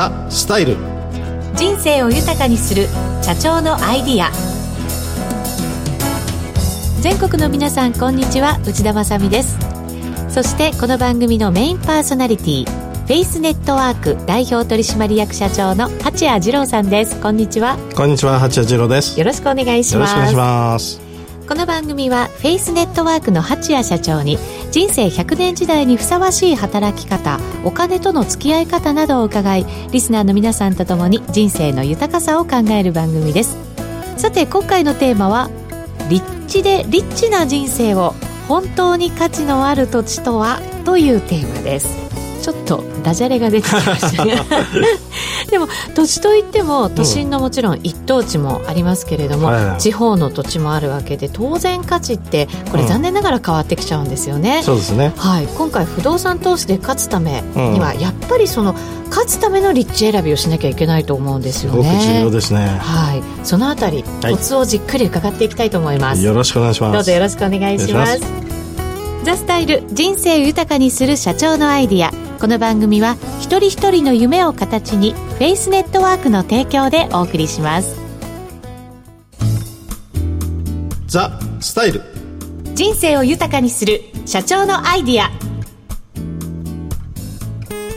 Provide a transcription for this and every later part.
ザ・スタイル。人生を豊かにする社長のアイディア。全国の皆さんこんにちは。内田まさです。そしてこの番組のメインパーソナリティフェイスネットワーク代表取締役社長の八谷二郎さんです。こんにちは。こんにちは。八谷二郎です。よろしくお願いします。よろしくお願いします。この番組はフェイスネットワークの八谷社長に人生100年時代にふさわしい働き方お金との付き合い方などを伺いリスナーの皆さんと共に人生の豊かさを考える番組です。さて今回のテーマは立地でリッチな人生を本当に価値のある土地とは？というテーマです。ちょっとダジャレが出てきましたが でも土地といっても都心のもちろん一等地もありますけれども、うん地方の土地もあるわけで当然価値ってこれ残念ながら変わってきちゃうんですよね、うん、そうですね、はい、今回不動産投資で勝つためにはやっぱりその勝つための立地選びをしなきゃいけないと思うんですよね。すごく重要ですね。はい。そのあたりコツをじっくり伺っていきたいと思います、はい、よろしくお願いします。どうぞよろしくお願いします。ザスタイル人生豊かにする社長のアイディアこの番組は一人一人の夢を形にフェイスネットワークの提供でお送りします。ザ・スタイル。人生を豊かにする社長のアイディア。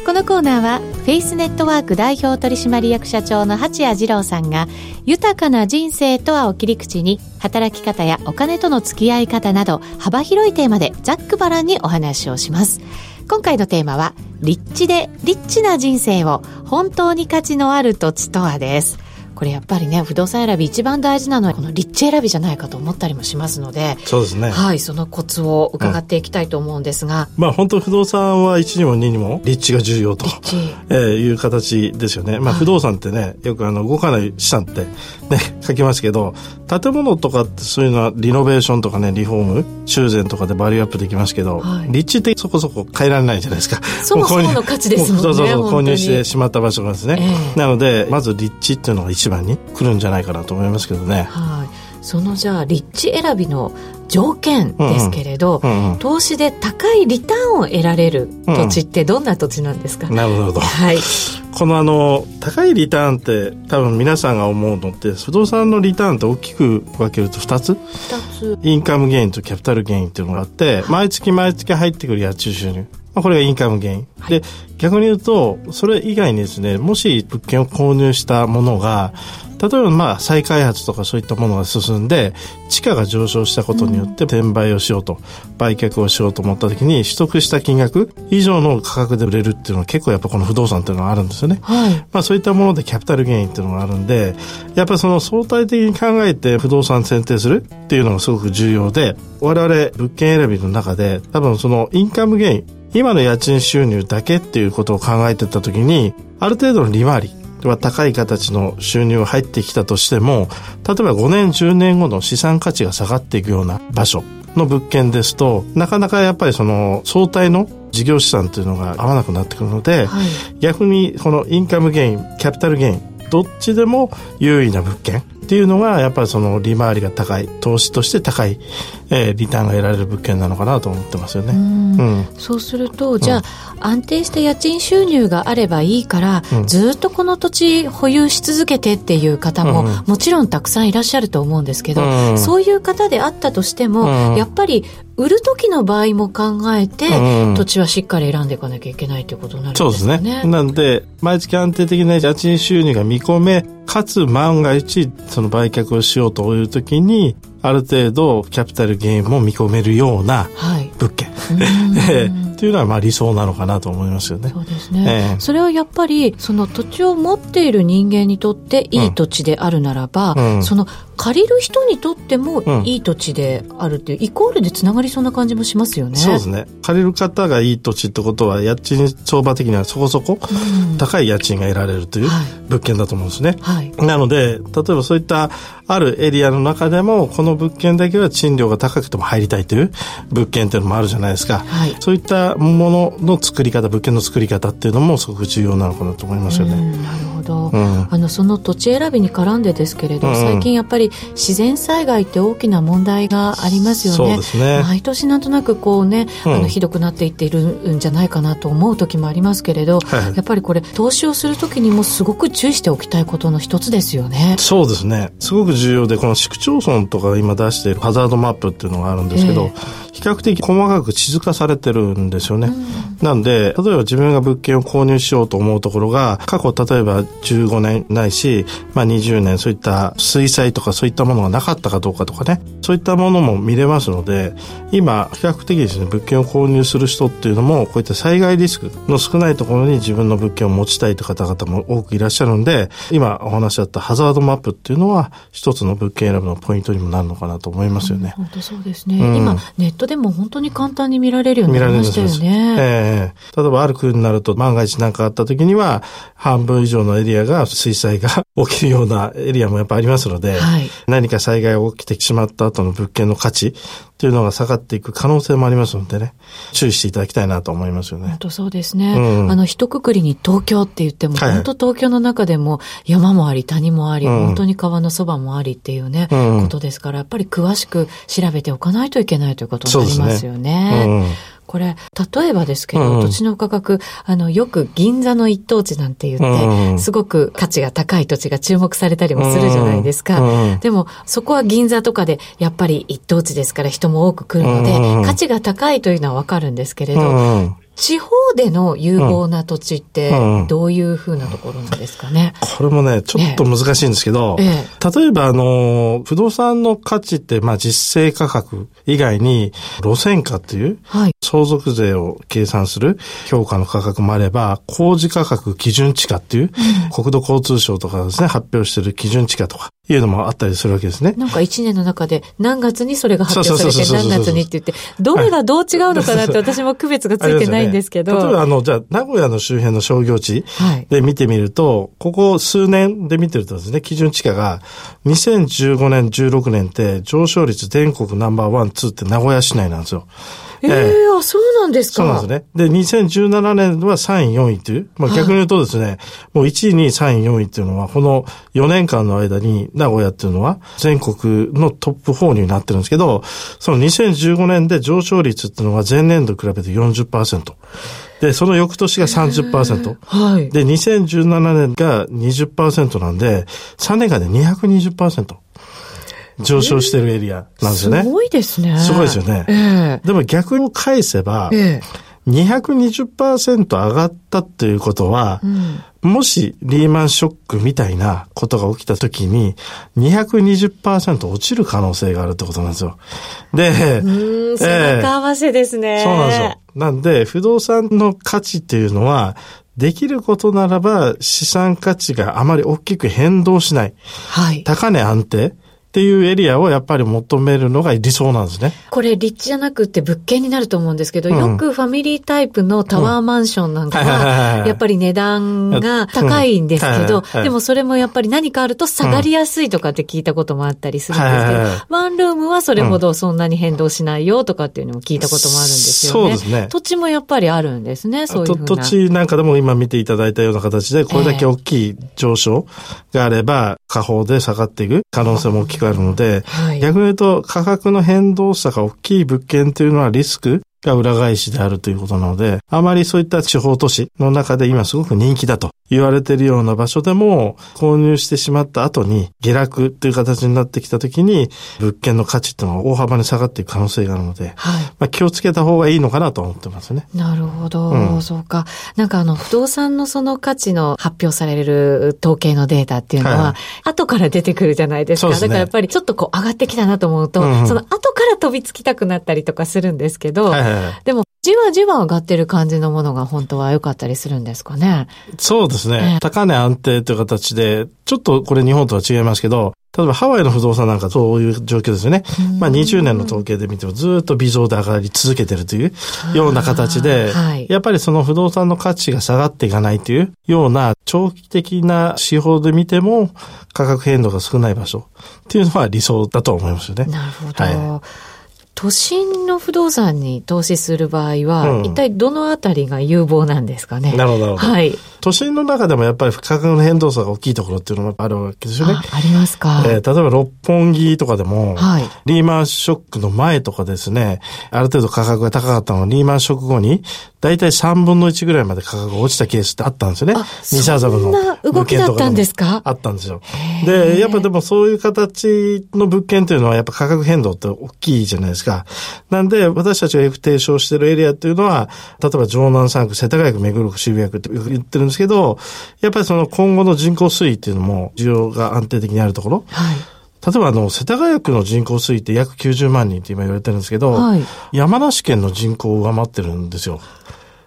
このコーナーはフェイスネットワーク代表取締役社長の八谷二郎さんが豊かな人生とはを切り口に働き方やお金との付き合い方など幅広いテーマでざっくばらんにお話をします今回のテーマは立地で立地な人生を本当に価値のある土地とはです。これやっぱりね不動産選び一番大事なのはこの立地選びじゃないかと思ったりもしますのでそうですね。はいそのコツを伺っていきたいと思うんですが、うん、まあ本当不動産は1にも2にも立地が重要と、えー、いう形ですよね。まあ不動産ってね、よくあの動かない資産ってね 書きますけど建物とかってそういうのはリノベーションとかねリフォーム修繕とかでバリューアップできますけど、はい、立地ってそこそこ変えられないじゃないですか。そもそもの価値ですもんねそうそうそう購入してしまった場所がですね、えー、なのでまず立地っていうのが一番に来るんじゃないかなと思いますけどね。はい、そのじゃあ立地選びの条件ですけれど、うんうん、投資で高いリターンを得られる土地ってどんな土地なんですか、うん、なるほど、はい、このあの高いリターンって多分皆さんが思うのって不動産のリターンって大きく分けると2つ ,2 つ。インカムゲインとキャピタルゲインっていうのがあって、はい、毎月毎月入ってくる家賃収入まあ、これがインカムゲイン。はい、で、逆に言うと、それ以外にですね、もし物件を購入したものが、例えばまあ再開発とかそういったものが進んで地価が上昇したことによって転売をしようと、売却をしようと思った時に取得した金額以上の価格で売れるっていうのは結構やっぱこの不動産っていうのがあるんですよね。はい、まあそういったものでキャピタルゲインっていうのがあるんでやっぱりその相対的に考えて不動産選定するっていうのがすごく重要で我々物件選びの中で多分そのインカムゲイン今の家賃収入だけっていうことを考えてた時にある程度の利回りは高い形の収入が入ってきたとしても、例えば5年、10年後の資産価値が下がっていくような場所の物件ですと、なかなかやっぱりその相対の事業資産というのが合わなくなってくるので、はい、逆にこのインカムゲイン、キャピタルゲイン、どっちでも優位な物件っていうのがやっぱりその利回りが高い投資として高い、えー、リターンが得られる物件なのかなと思ってますよね。うん、そうするとじゃあ、安定した家賃収入があればいいから、うん、ずっとこの土地保有し続けてっていう方も、もちろんたくさんいらっしゃると思うんですけど、そういう方であったとしても、やっぱり売る時の場合も考えて、うん、土地はしっかり選んでいかなきゃいけないということになるんですね。そうですね。なんで、毎月安定的な家賃収入が見込め、かつ万が一、その売却をしようという時に、ある程度キャピタルゲインも見込めるような物件、はい っていうのはまあ理想なのかなと思いますよね。そうですね。えー、それはやっぱりその土地を持っている人間にとっていい土地であるならば、うん、その借りる人にとってもいい土地であるっていう、イコールでつながりそうな感じもしますよね。そうですね。借りる方がいい土地ってことは家賃相場的にはそこそこ高い家賃が得られるという物件だと思うんですね。はい、なので例えばそういったあるエリアの中でもこの物件だけは賃料が高くても入りたいという物件っていうのもあるじゃないですか。はい、そういったものの作り方物件の作り方っていうのもすごく重要なのかなと思いますよね。なるほどど、うん、あのその土地選びに絡んでですけれど、うん、最近やっぱり自然災害って大きな問題がありますよね。ね毎年なんとなくこうね、うん、あのひどくなっていっているんじゃないかなと思う時もありますけれど、はい、やっぱりこれ投資をする時にもすごく注意しておきたいことの一つですよね。そうですね。すごく重要で、この市区町村とか今出しているハザードマップっていうのがあるんですけど、えー比較的細かく地図化されてるんですよね。うん、なんで、例えば自分が物件を購入しようと思うところが、過去例えば15年ないし、まあ20年そういった水災とかそういったものがなかったかどうかとかね、そういったものも見れますので、今、比較的ですね、物件を購入する人っていうのも、こういった災害リスクの少ないところに自分の物件を持ちたいという方々も多くいらっしゃるんで、今お話しあったハザードマップっていうのは、一つの物件選ぶのポイントにもなるのかなと思いますよね。本当そうですね。うん、今、ネットでも本当に簡単に見られるようになりましたよね。ええ。ー、例えばある区になると万が一何かあった時には、半分以上のエリアが水災が 起きるようなエリアもやっぱありますので、はい、何か災害が起きてしまった後の物件の価値というのが下がっていく可能性もありますのでね、注意していただきたいなと思いますよね。本当そうですね。うん、あの、一括りに東京って言っても、はい、本当東京の中でも山もあり、谷もあり、うん、本当に川のそばもありっていうね、うん、ことですから、やっぱり詳しく調べておかないといけないということになりますよね。これ、例えばですけど、土地の価格、あの、よく銀座の一等地なんて言って、すごく価値が高い土地が注目されたりもするじゃないですか。でも、そこは銀座とかで、やっぱり一等地ですから人も多く来るので、価値が高いというのはわかるんですけれど、地方での有望な土地って、どういうふうなところなんですかね、これもね、ちょっと難しいんですけど、ええ、例えば、あの、不動産の価値って、まあ、実勢価格以外に、路線価っていう、はい、相続税を計算する評価の価格もあれば、工事価格基準地価っていう、うん、国土交通省とかですね、発表している基準地価とか、いうのもあったりするわけですね。なんか一年の中で何月にそれが発表されて何月にって言って、どれがどう違うのかなって私も区別がついてないんですけど。ね、例えばあの、じゃあ名古屋の周辺の商業地で見てみると、はい、ここ数年で見てるとですね、基準地価が2015年、16年って上昇率全国ナンバーワン、ツーって名古屋市内なんですよ。ええー、あ、そうなんですか。そうなんですね。で、2017年は3位、4位という、まあ逆に言うとですね、はい、もう1位、2位、3位、4位っていうのは、この4年間の間に名古屋っていうのは全国のトップ4になってるんですけど、その2015年で上昇率っていうのは前年度比べて40%。で、その翌年が30%。はい。で、2017年が20%なんで、3年間で220%。上昇してるエリアなんですよね。すごいですね。すごいですよね。えー、でも逆に返せば、えー、220%上がったっていうことは、うん、もしリーマンショックみたいなことが起きた時に220%落ちる可能性があるってことなんですよ。で、うん、背中合わせですね、そうなんですよ。なんで、不動産の価値っていうのは、できることならば資産価値があまり大きく変動しない。はい。高値安定。っていうエリアをやっぱり求めるのが理想なんですね。これ立地じゃなくて物件になると思うんですけど、うん、よくファミリータイプのタワーマンションなんかは、やっぱり値段が高いんですけど、でもそれもやっぱり何かあると下がりやすいとかって聞いたこともあったりするんですけど、ワンルームはそれほどそんなに変動しないよとかっていうのも聞いたこともあるんですよね。そうですね。土地もやっぱりあるんですね、そういう土地なんかでも今見ていただいたような形で、これだけ大きい上昇があれば、下方で下がっていく可能性も大きくあるので、はい、逆に言うと価格の変動差が大きい物件というのはリスクが裏返しであるということなので、あまりそういった地方都市の中で今すごく人気だと言われているような場所でも、購入してしまった後に下落という形になってきた時に、物件の価値っていうのは大幅に下がっていく可能性があるので、はい、まあ、気をつけた方がいいのかなと思ってますね。なるほど、うん、そうか。なんかあの、不動産のその価値の発表される統計のデータっていうのは、はい、後から出てくるじゃないですか。すね、だからやっぱりちょっとこう上がってきたなと思うと、うん、その後から飛びつきたくなったりとかするんですけど、はいはいはい、でもじわじわ上がってる感じのものが本当は良かったりするんですかね。そうですね。高値安定という形で、ちょっとこれ日本とは違いますけど、例えばハワイの不動産なんかそういう状況ですよね。まあ20年の統計で見てもずっと微増で上がり続けてるというような形で、はい、やっぱりその不動産の価値が下がっていかないというような長期的な指標で見ても価格変動が少ない場所っていうのは理想だと思いますよね。なるほど。はい都心の不動産に投資する場合は、うん、一体どのあたりが有望なんですかね？なるほど、はい。都心の中でもやっぱり価格の変動差が大きいところっていうのもあるわけですよね。ありますか？えー、例えば六本木とかでも、はい、リーマンショックの前とかですね、ある程度価格が高かったのがリーマンショック後に、だいたい3分の1ぐらいまで価格が落ちたケースってあったんですよね。西麻布の。そんな動きだったんですか？あったんですよ。で、やっぱでもそういう形の物件というのはやっぱ価格変動って大きいじゃないですか。なんで、私たちがよく提唱しているエリアっていうのは、例えば城南3区、世田谷区、目黒区、渋谷区って言ってるんですけど、やっぱりその今後の人口推移っていうのも需要が安定的にあるところ。はい例えばあの、世田谷区の人口推移って約90万人って今言われてるんですけど、はい、山梨県の人口を上回ってるんですよ。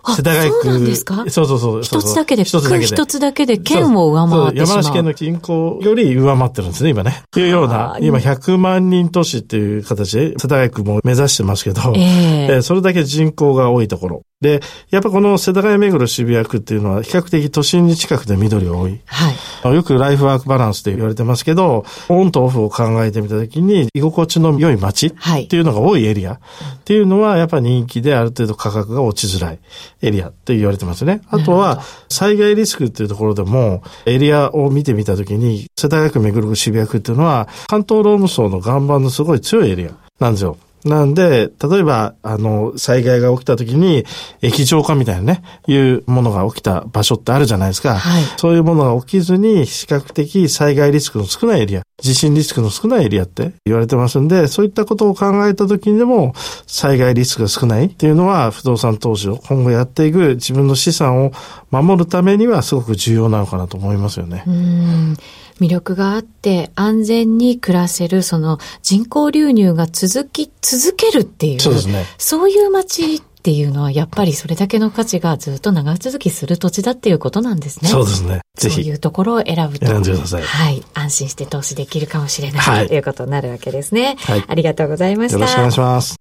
世田谷区。そうなんですか？そうそうそう。一つだけで、一つだけで。一つだけで県を上回って山梨県の人口より上回ってるんですね、今ね。というような、今100万人都市っていう形で、世田谷区も目指してますけど、えー、それだけ人口が多いところ。で、やっぱこの世田谷目黒渋谷区っていうのは比較的都心に近くて緑が多い。はい。よくライフワークバランスって言われてますけど、オンとオフを考えてみたときに居心地の良い街っていうのが多いエリアっていうのはやっぱ人気である程度価格が落ちづらいエリアって言われてますね。あとは災害リスクっていうところでもエリアを見てみたときに世田谷区目黒区渋谷区っていうのは関東ローム層の岩盤のすごい強いエリアなんですよ。なんで、例えば、あの、災害が起きた時に、液状化みたいなね、いうものが起きた場所ってあるじゃないですか。はい、そういうものが起きずに、比較的災害リスクの少ないエリア、地震リスクの少ないエリアって言われてますんで、そういったことを考えた時にでも、災害リスクが少ないっていうのは、不動産投資を今後やっていく自分の資産を守るためにはすごく重要なのかなと思いますよね。うん魅力があって安全に暮らせるその人口流入が続き続けるっていうそうですねそういう街っていうのはやっぱりそれだけの価値がずっと長続きする土地だっていうことなんですね。そうですね。ぜひ。そういうところを選ぶと。選んでください。はい。安心して投資できるかもしれない、はい、ということになるわけですね。はい。ありがとうございました。よろしくお願いします。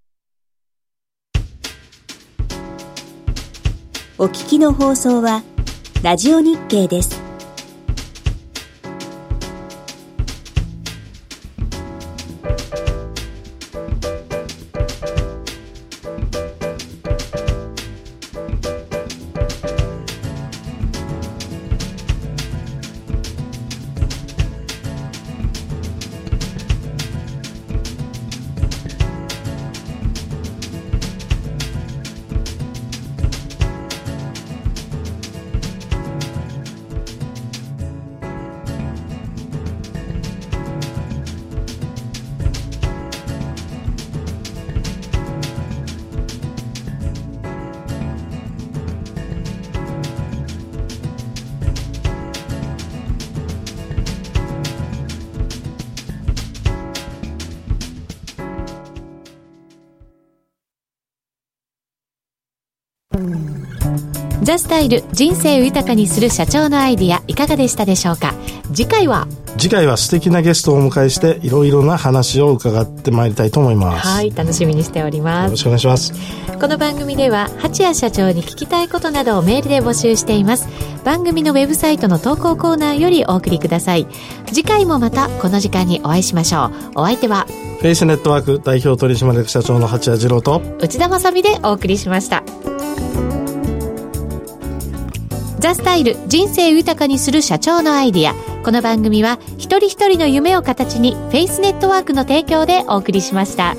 お聞きの放送は、ラジオ日経です。ザスタイル人生を豊かにする社長のアイディアいかがでしたでしょうか？次回は？次回は素敵なゲストをお迎えしていろいろな話を伺ってまいりたいと思います。はい楽しみにしております。よろしくお願いします。この番組では八谷社長に聞きたいことなどをメールで募集しています。番組のウェブサイトの投稿コーナーよりお送りください。次回もまたこの時間にお会いしましょう。お相手は？フェイスネットワーク代表取締役社長の八谷次郎と内田まさでお送りしましたザスタイル人生豊かにする社長のアイディアこの番組は一人一人の夢を形にフェイスネットワークの提供でお送りしました。